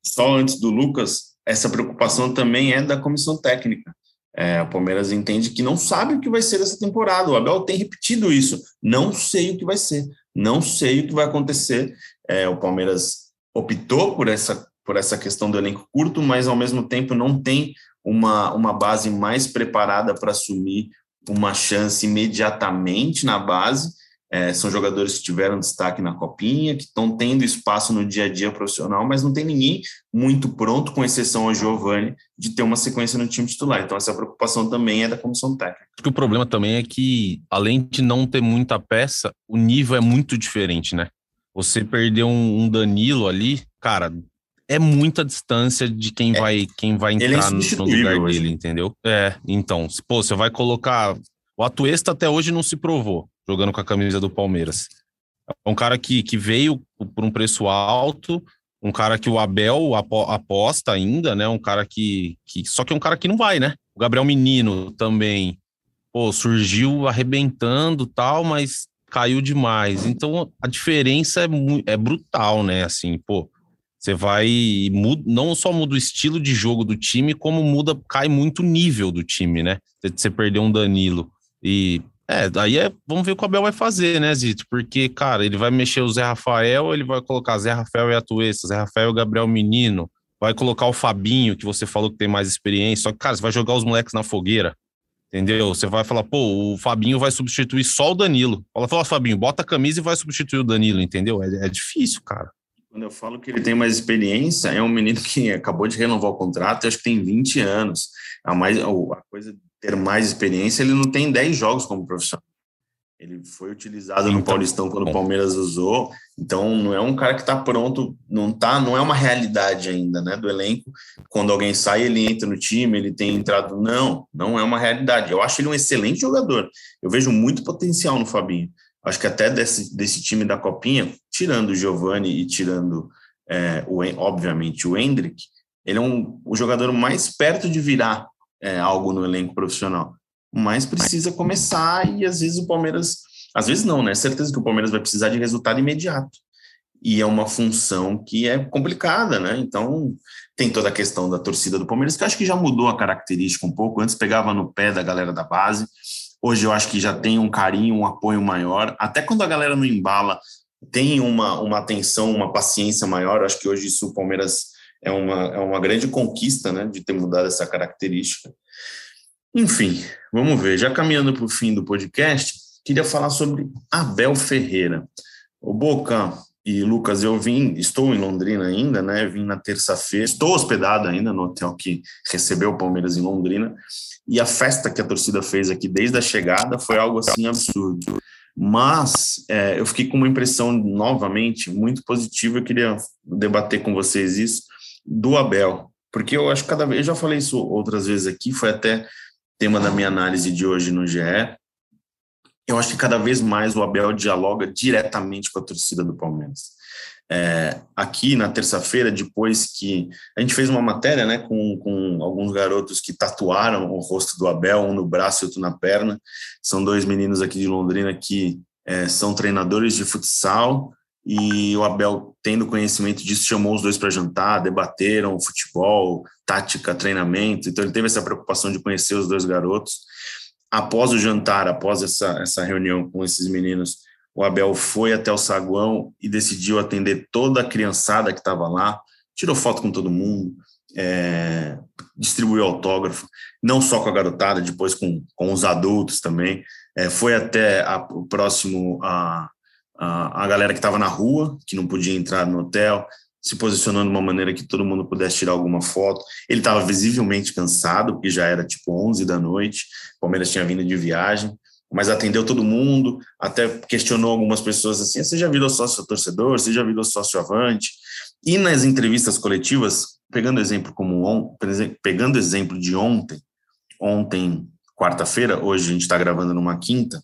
Só antes do Lucas, essa preocupação também é da comissão técnica. É, o Palmeiras entende que não sabe o que vai ser essa temporada. O Abel tem repetido isso. Não sei o que vai ser. Não sei o que vai acontecer. É, o Palmeiras optou por essa, por essa questão do elenco curto, mas ao mesmo tempo não tem uma, uma base mais preparada para assumir uma chance imediatamente na base. É, são jogadores que tiveram destaque na copinha, que estão tendo espaço no dia a dia profissional, mas não tem ninguém muito pronto, com exceção ao Giovani, de ter uma sequência no time titular. Então, essa preocupação também é da comissão técnica. Acho que o problema também é que, além de não ter muita peça, o nível é muito diferente, né? Você perder um, um Danilo ali, cara, é muita distância de quem é, vai quem vai é entrar é no lugar hoje. dele, entendeu? É, então, pô, você vai colocar. O Atuesta até hoje não se provou jogando com a camisa do Palmeiras. É um cara que, que veio por um preço alto, um cara que o Abel aposta ainda, né? Um cara que, que. Só que é um cara que não vai, né? O Gabriel Menino também, pô, surgiu arrebentando tal, mas caiu demais. Então a diferença é, é brutal, né? Assim, pô, você vai. Muda, não só muda o estilo de jogo do time, como muda, cai muito o nível do time, né? Você perdeu um Danilo. E é, daí é, vamos ver o que o Abel vai fazer, né, Zito? Porque, cara, ele vai mexer o Zé Rafael, ele vai colocar Zé Rafael e Atuesta, Zé Rafael e Gabriel Menino, vai colocar o Fabinho, que você falou que tem mais experiência, só que, cara, você vai jogar os moleques na fogueira, entendeu? Você vai falar, pô, o Fabinho vai substituir só o Danilo. Fala, fala, Fabinho, bota a camisa e vai substituir o Danilo, entendeu? É, é difícil, cara. Quando eu falo que ele tem mais experiência, é um menino que acabou de renovar o contrato, acho que tem 20 anos. A, mais, a coisa ter mais experiência, ele não tem 10 jogos como profissional. Ele foi utilizado no então, Paulistão quando o Palmeiras usou, então não é um cara que está pronto, não tá, não é uma realidade ainda, né, do elenco. Quando alguém sai, ele entra no time, ele tem entrado, não, não é uma realidade. Eu acho ele um excelente jogador. Eu vejo muito potencial no Fabinho. Acho que até desse, desse time da Copinha, tirando o Giovani e tirando, é, o, obviamente, o Hendrick, ele é um, o jogador mais perto de virar é, algo no elenco profissional mas precisa começar e às vezes o Palmeiras, às vezes não, né? Certeza que o Palmeiras vai precisar de resultado imediato. E é uma função que é complicada, né? Então, tem toda a questão da torcida do Palmeiras, que eu acho que já mudou a característica um pouco. Antes pegava no pé da galera da base. Hoje eu acho que já tem um carinho, um apoio maior. Até quando a galera não embala, tem uma, uma atenção, uma paciência maior. Eu acho que hoje isso o Palmeiras é uma, é uma grande conquista, né? De ter mudado essa característica. Enfim, vamos ver. Já caminhando para o fim do podcast, queria falar sobre Abel Ferreira. O Boca e Lucas, eu vim, estou em Londrina ainda, né? Vim na terça-feira, estou hospedado ainda no hotel que recebeu o Palmeiras em Londrina. E a festa que a torcida fez aqui desde a chegada foi algo assim absurdo. Mas é, eu fiquei com uma impressão novamente muito positiva. Eu queria debater com vocês isso do Abel, porque eu acho que cada vez, eu já falei isso outras vezes aqui, foi até tema da minha análise de hoje no GE. Eu acho que cada vez mais o Abel dialoga diretamente com a torcida do Palmeiras. É, aqui na terça-feira, depois que a gente fez uma matéria né, com, com alguns garotos que tatuaram o rosto do Abel, um no braço e outro na perna. São dois meninos aqui de Londrina que é, são treinadores de futsal e o Abel, tendo conhecimento disso, chamou os dois para jantar, debateram futebol, tática, treinamento. Então, ele teve essa preocupação de conhecer os dois garotos. Após o jantar, após essa, essa reunião com esses meninos, o Abel foi até o saguão e decidiu atender toda a criançada que estava lá, tirou foto com todo mundo, é, distribuiu autógrafo, não só com a garotada, depois com, com os adultos também. É, foi até a, o próximo. A, a, galera que estava na rua, que não podia entrar no hotel, se posicionando de uma maneira que todo mundo pudesse tirar alguma foto. Ele estava visivelmente cansado, porque já era tipo 11 da noite, o Palmeiras tinha vindo de viagem, mas atendeu todo mundo, até questionou algumas pessoas assim: você já virou sócio torcedor? Você já virou sócio avante? E nas entrevistas coletivas, pegando exemplo como on, pegando exemplo de ontem, ontem, quarta-feira, hoje a gente está gravando numa quinta,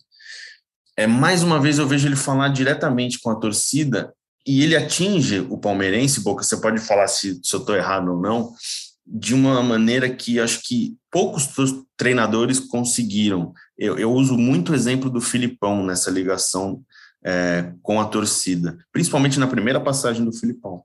é, mais uma vez eu vejo ele falar diretamente com a torcida e ele atinge o palmeirense, Boca, você pode falar se, se eu estou errado ou não, de uma maneira que acho que poucos treinadores conseguiram. Eu, eu uso muito o exemplo do Filipão nessa ligação é, com a torcida, principalmente na primeira passagem do Filipão.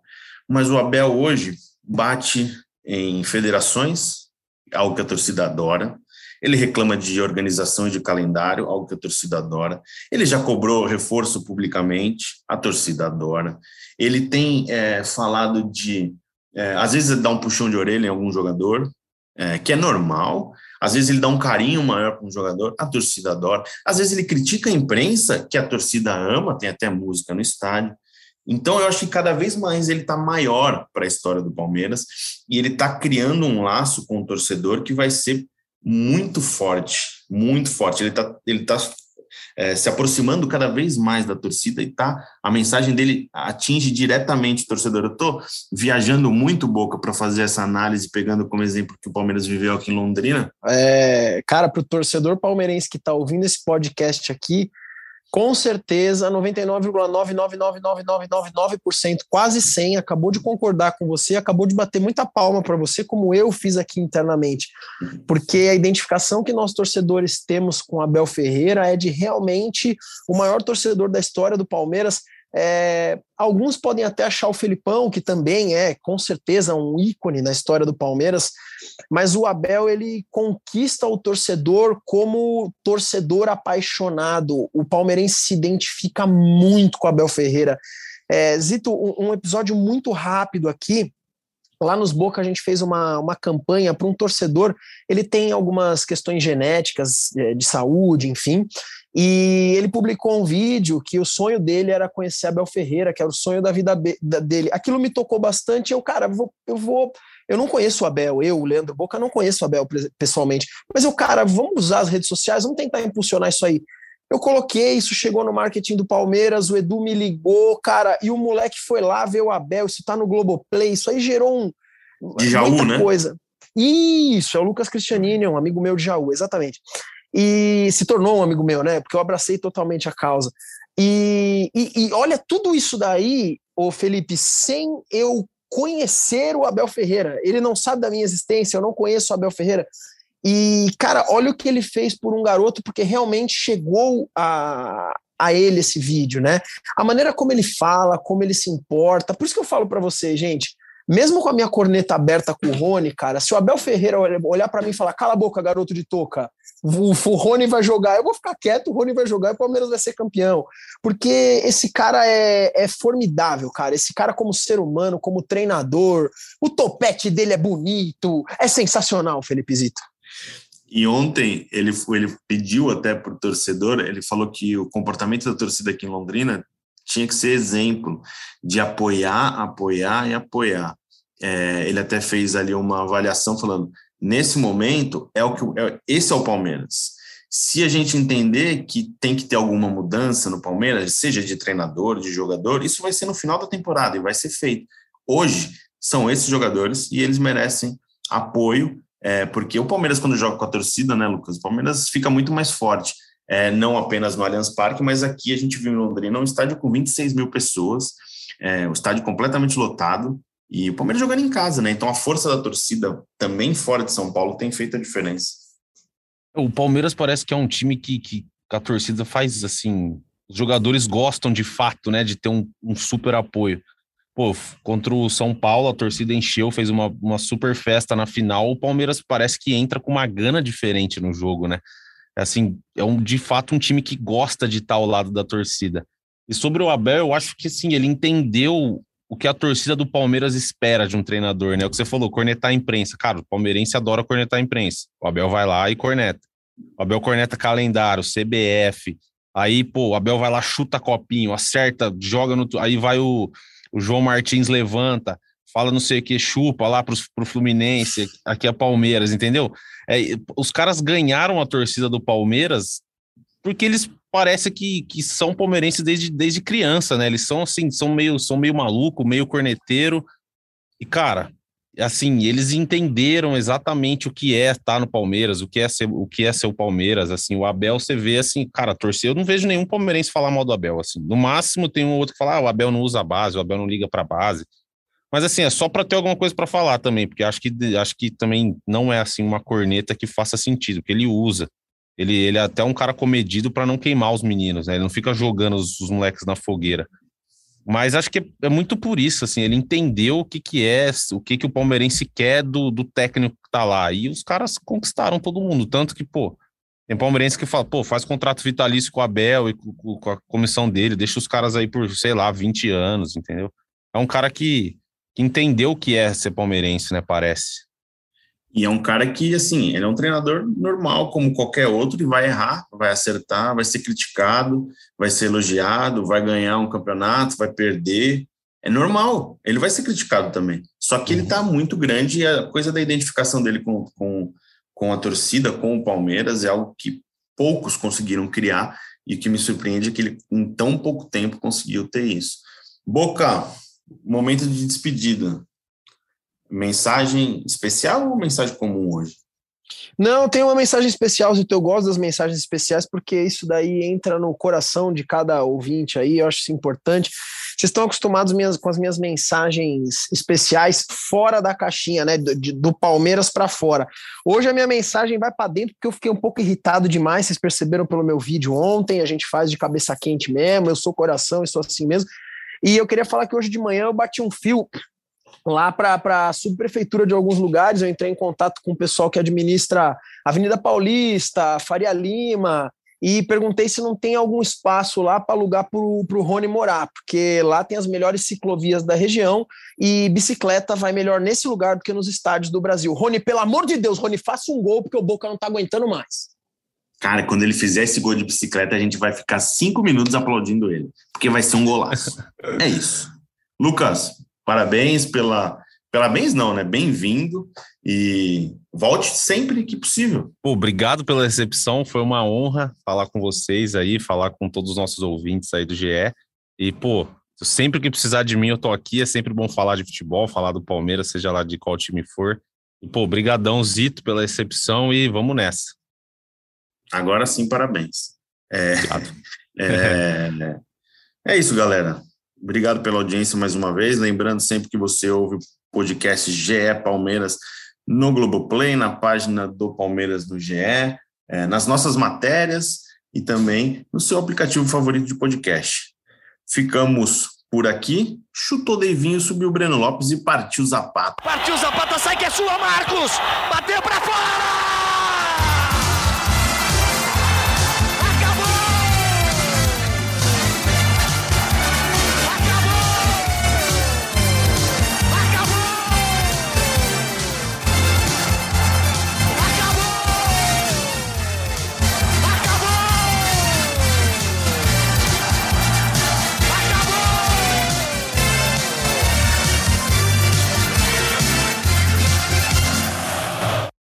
Mas o Abel hoje bate em federações, algo que a torcida adora, ele reclama de organização e de calendário, algo que a torcida adora. Ele já cobrou reforço publicamente, a torcida adora. Ele tem é, falado de. É, às vezes dá um puxão de orelha em algum jogador, é, que é normal. Às vezes ele dá um carinho maior para um jogador, a torcida adora. Às vezes ele critica a imprensa, que a torcida ama, tem até música no estádio. Então eu acho que cada vez mais ele está maior para a história do Palmeiras e ele está criando um laço com o torcedor que vai ser muito forte, muito forte. Ele está ele tá, é, se aproximando cada vez mais da torcida e tá, a mensagem dele atinge diretamente o torcedor. Eu estou viajando muito boca para fazer essa análise, pegando como exemplo que o Palmeiras viveu aqui em Londrina. É, cara, para o torcedor palmeirense que está ouvindo esse podcast aqui, Com certeza, 99,9999999%, quase 100, acabou de concordar com você, acabou de bater muita palma para você, como eu fiz aqui internamente. Porque a identificação que nós torcedores temos com Abel Ferreira é de realmente o maior torcedor da história do Palmeiras é, alguns podem até achar o Felipão, que também é com certeza um ícone na história do Palmeiras, mas o Abel ele conquista o torcedor como torcedor apaixonado. O palmeirense se identifica muito com o Abel Ferreira. É, Zito, um, episódio muito rápido aqui. Lá nos Boca a gente fez uma, uma campanha para um torcedor. Ele tem algumas questões genéticas é, de saúde, enfim, e ele publicou um vídeo que o sonho dele era conhecer Abel Ferreira, que era o sonho da vida dele. Aquilo me tocou bastante. Eu, cara, vou, eu vou. Eu não conheço o Abel, eu, o Leandro Boca, não conheço o Abel pessoalmente. Mas eu, cara, vamos usar as redes sociais, vamos tentar impulsionar isso aí. Eu coloquei, isso chegou no marketing do Palmeiras, o Edu me ligou, cara, e o moleque foi lá ver o Abel, isso tá no Globoplay, isso aí gerou um. De Jaú, né? Coisa. Isso, é o Lucas Cristianini, um amigo meu de Jaú, exatamente e se tornou um amigo meu, né? Porque eu abracei totalmente a causa. E, e, e olha tudo isso daí, o Felipe, sem eu conhecer o Abel Ferreira. Ele não sabe da minha existência, eu não conheço o Abel Ferreira. E, cara, olha o que ele fez por um garoto, porque realmente chegou a, a ele esse vídeo, né? A maneira como ele fala, como ele se importa. Por isso que eu falo para você, gente, mesmo com a minha corneta aberta com o Rony, cara, se o Abel Ferreira olhar para mim e falar, cala a boca, garoto de touca, o, Rony vai jogar, eu vou ficar quieto, o Rony vai jogar e o Palmeiras vai ser campeão. Porque esse cara é, é formidável, cara. Esse cara, como ser humano, como treinador, o topete dele é bonito, é sensacional, Felipe Zito. E ontem ele, ele pediu até para o torcedor, ele falou que o comportamento da torcida aqui em Londrina tinha que ser exemplo de apoiar, apoiar e apoiar é, ele até fez ali uma avaliação falando nesse momento é o que é, esse é o Palmeiras. Se a gente entender que tem que ter alguma mudança no Palmeiras, seja de treinador, de jogador, isso vai ser no final da temporada e vai ser feito. Hoje são esses jogadores e eles merecem apoio, é, porque o Palmeiras quando joga com a torcida, né, Lucas? O Palmeiras fica muito mais forte. É, não apenas no Allianz Parque, mas aqui a gente viu em Londrina um estádio com 26 mil pessoas, é, um estádio completamente lotado, e o Palmeiras jogando em casa, né? Então a força da torcida também fora de São Paulo tem feito a diferença. O Palmeiras parece que é um time que, que a torcida faz assim. Os jogadores gostam de fato, né? De ter um, um super apoio. Pô, contra o São Paulo, a torcida encheu, fez uma, uma super festa na final. O Palmeiras parece que entra com uma gana diferente no jogo, né? Assim, é um, de fato um time que gosta de estar ao lado da torcida. E sobre o Abel, eu acho que sim, ele entendeu o que a torcida do Palmeiras espera de um treinador, né? O que você falou, cornetar a imprensa. Cara, o palmeirense adora cornetar a imprensa. O Abel vai lá e corneta. O Abel corneta calendário, CBF. Aí, pô, o Abel vai lá, chuta copinho, acerta, joga no. Aí vai o, o João Martins, levanta, fala não sei o que, chupa lá pro, pro Fluminense, aqui é Palmeiras, entendeu? É, os caras ganharam a torcida do Palmeiras porque eles parece que, que são palmeirenses desde, desde criança, né? Eles são assim, são meio, são meio maluco, meio corneteiro. E, cara, assim, eles entenderam exatamente o que é estar no Palmeiras, o que é ser, o que é ser o Palmeiras, assim, o Abel você vê assim, cara, torcer, eu não vejo nenhum palmeirense falar mal do Abel, assim. No máximo tem um outro que fala, ah, o Abel não usa a base, o Abel não liga para base. Mas assim, é só para ter alguma coisa para falar também, porque acho que acho que também não é assim uma corneta que faça sentido, porque ele usa. Ele, ele é até um cara comedido para não queimar os meninos, né? Ele não fica jogando os, os moleques na fogueira. Mas acho que é, muito por isso, assim, ele entendeu o que, que é, o que, que o palmeirense quer do, do técnico que tá lá. E os caras conquistaram todo mundo. Tanto que, pô, tem palmeirense que fala, pô, faz contrato vitalício com o Abel e com, com, a comissão dele, deixa os caras aí por, sei lá, 20 anos, entendeu? É um cara que, que entendeu o que é ser palmeirense, né? Parece. E é um cara que, assim, ele é um treinador normal, como qualquer outro, e vai errar, vai acertar, vai ser criticado, vai ser elogiado, vai ganhar um campeonato, vai perder. É normal, ele vai ser criticado também. Só que ele está muito grande e a coisa da identificação dele com, com, com a torcida, com o Palmeiras, é algo que poucos conseguiram criar e o que me surpreende é que ele, em tão pouco tempo, conseguiu ter isso. Boca, momento de despedida. Mensagem especial ou mensagem comum hoje? Não, tem uma mensagem especial, Zito. Eu gosto das mensagens especiais porque isso daí entra no coração de cada ouvinte aí. Eu acho isso importante. Vocês estão acostumados minhas, com as minhas mensagens especiais fora da caixinha, né? Do, de, do Palmeiras para fora. Hoje a minha mensagem vai para dentro porque eu fiquei um pouco irritado demais. Vocês perceberam pelo meu vídeo ontem. A gente faz de cabeça quente mesmo. Eu sou coração, eu sou assim mesmo. E eu queria falar que hoje de manhã eu bati um fio lá para a subprefeitura de alguns lugares. Eu entrei em contato com o pessoal que administra Avenida Paulista, Faria Lima, e perguntei se não tem algum espaço lá para alugar para o Rony morar, porque lá tem as melhores ciclovias da região e bicicleta vai melhor nesse lugar do que nos estádios do Brasil. Rony, pelo amor de Deus, Rony, faça um gol, porque o Boca não está aguentando mais. Cara, quando ele fizer esse gol de bicicleta, a gente vai ficar cinco minutos aplaudindo ele, porque vai ser um golaço. é isso. Lucas, parabéns pela. Parabéns, não, né? Bem-vindo e volte sempre que possível. Pô, obrigado pela recepção, foi uma honra falar com vocês aí, falar com todos os nossos ouvintes aí do GE. E, pô, sempre que precisar de mim, eu tô aqui. É sempre bom falar de futebol, falar do Palmeiras, seja lá de qual time for. E, pô, brigadão, Zito, pela recepção e vamos nessa. Agora sim, parabéns. É, é, é isso, galera. Obrigado pela audiência mais uma vez. Lembrando sempre que você ouve o podcast GE Palmeiras no Globoplay, na página do Palmeiras no GE, é, nas nossas matérias e também no seu aplicativo favorito de podcast. Ficamos por aqui. Chutou Deivinho, subiu o Breno Lopes e partiu Zapata. Partiu Zapata, sai que é sua, Marcos!